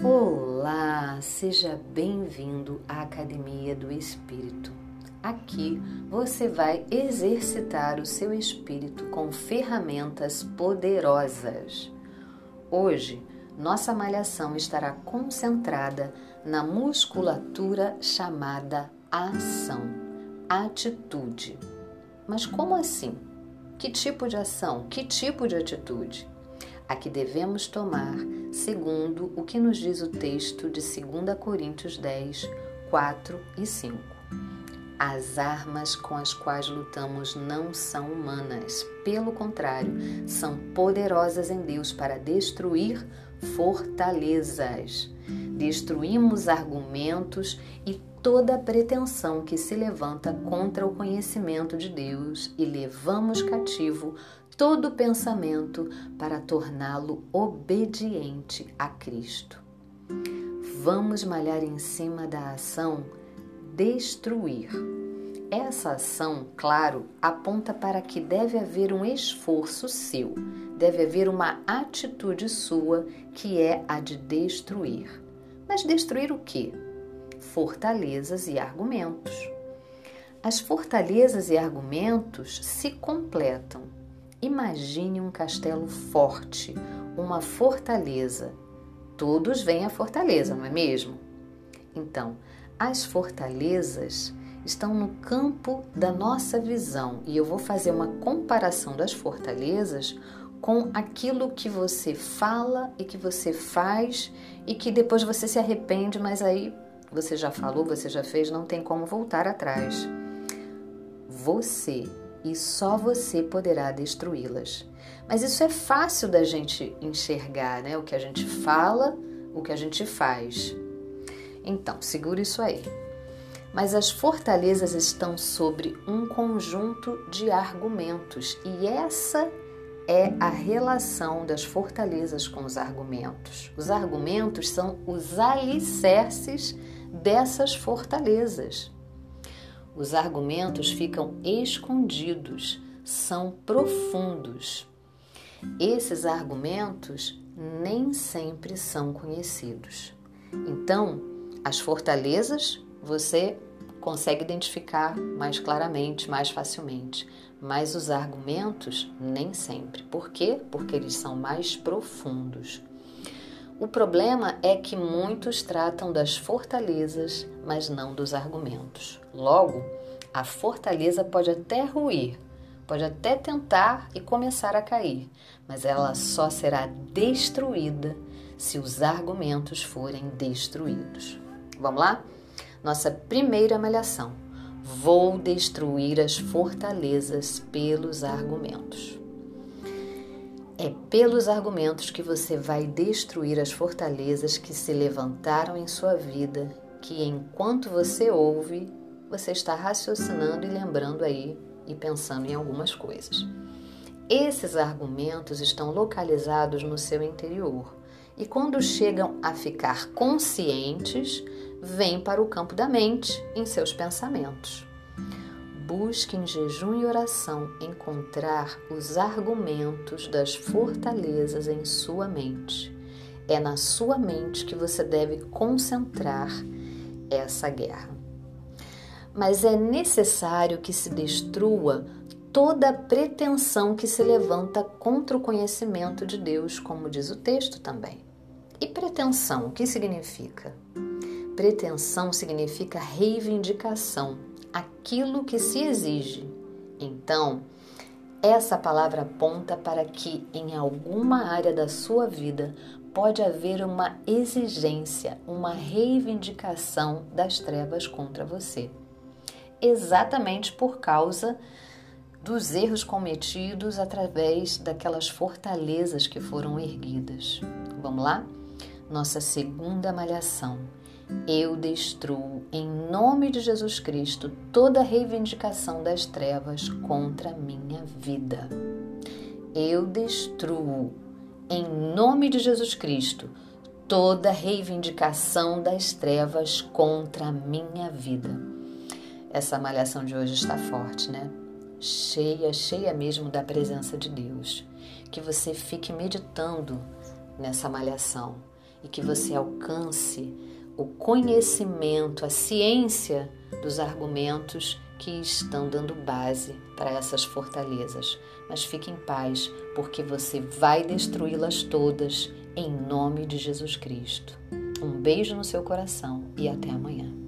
Olá, seja bem-vindo à Academia do Espírito. Aqui você vai exercitar o seu espírito com ferramentas poderosas. Hoje, nossa malhação estará concentrada na musculatura chamada ação, atitude. Mas como assim? Que tipo de ação? Que tipo de atitude? A que devemos tomar, segundo o que nos diz o texto de 2 Coríntios 10, 4 e 5. As armas com as quais lutamos não são humanas, pelo contrário, são poderosas em Deus para destruir fortalezas. Destruímos argumentos e toda pretensão que se levanta contra o conhecimento de Deus e levamos cativo todo pensamento para torná-lo obediente a Cristo. Vamos malhar em cima da ação destruir. Essa ação, claro, aponta para que deve haver um esforço seu, deve haver uma atitude sua que é a de destruir. Mas destruir o quê? Fortalezas e argumentos. As fortalezas e argumentos se completam. Imagine um castelo forte, uma fortaleza. Todos vêm à fortaleza, não é mesmo? Então, as fortalezas estão no campo da nossa visão e eu vou fazer uma comparação das fortalezas com aquilo que você fala e que você faz e que depois você se arrepende, mas aí você já falou, você já fez, não tem como voltar atrás. Você e só você poderá destruí-las. Mas isso é fácil da gente enxergar, né? O que a gente fala, o que a gente faz. Então, segura isso aí. Mas as fortalezas estão sobre um conjunto de argumentos e essa é a relação das fortalezas com os argumentos. Os argumentos são os alicerces dessas fortalezas. Os argumentos ficam escondidos, são profundos. Esses argumentos nem sempre são conhecidos. Então, as fortalezas você consegue identificar mais claramente, mais facilmente, mas os argumentos nem sempre. Por quê? Porque eles são mais profundos. O problema é que muitos tratam das fortalezas, mas não dos argumentos. Logo, a fortaleza pode até ruir, pode até tentar e começar a cair, mas ela só será destruída se os argumentos forem destruídos. Vamos lá? Nossa primeira malhação. Vou destruir as fortalezas pelos argumentos. É pelos argumentos que você vai destruir as fortalezas que se levantaram em sua vida, que enquanto você ouve, você está raciocinando e lembrando aí e pensando em algumas coisas. Esses argumentos estão localizados no seu interior e quando chegam a ficar conscientes, vêm para o campo da mente em seus pensamentos. Busque em jejum e oração encontrar os argumentos das fortalezas em sua mente. É na sua mente que você deve concentrar essa guerra. Mas é necessário que se destrua toda pretensão que se levanta contra o conhecimento de Deus, como diz o texto também. E pretensão, o que significa? Pretensão significa reivindicação, aquilo que se exige. Então, essa palavra aponta para que em alguma área da sua vida pode haver uma exigência, uma reivindicação das trevas contra você. Exatamente por causa dos erros cometidos através daquelas fortalezas que foram erguidas. Vamos lá? nossa segunda malhação. Eu destruo, em nome de Jesus Cristo, toda reivindicação das trevas contra a minha vida. Eu destruo, em nome de Jesus Cristo, toda reivindicação das trevas contra a minha vida. Essa malhação de hoje está forte, né? Cheia, cheia mesmo da presença de Deus. Que você fique meditando nessa malhação e que você alcance o conhecimento, a ciência dos argumentos que estão dando base para essas fortalezas. Mas fique em paz, porque você vai destruí-las todas em nome de Jesus Cristo. Um beijo no seu coração e até amanhã.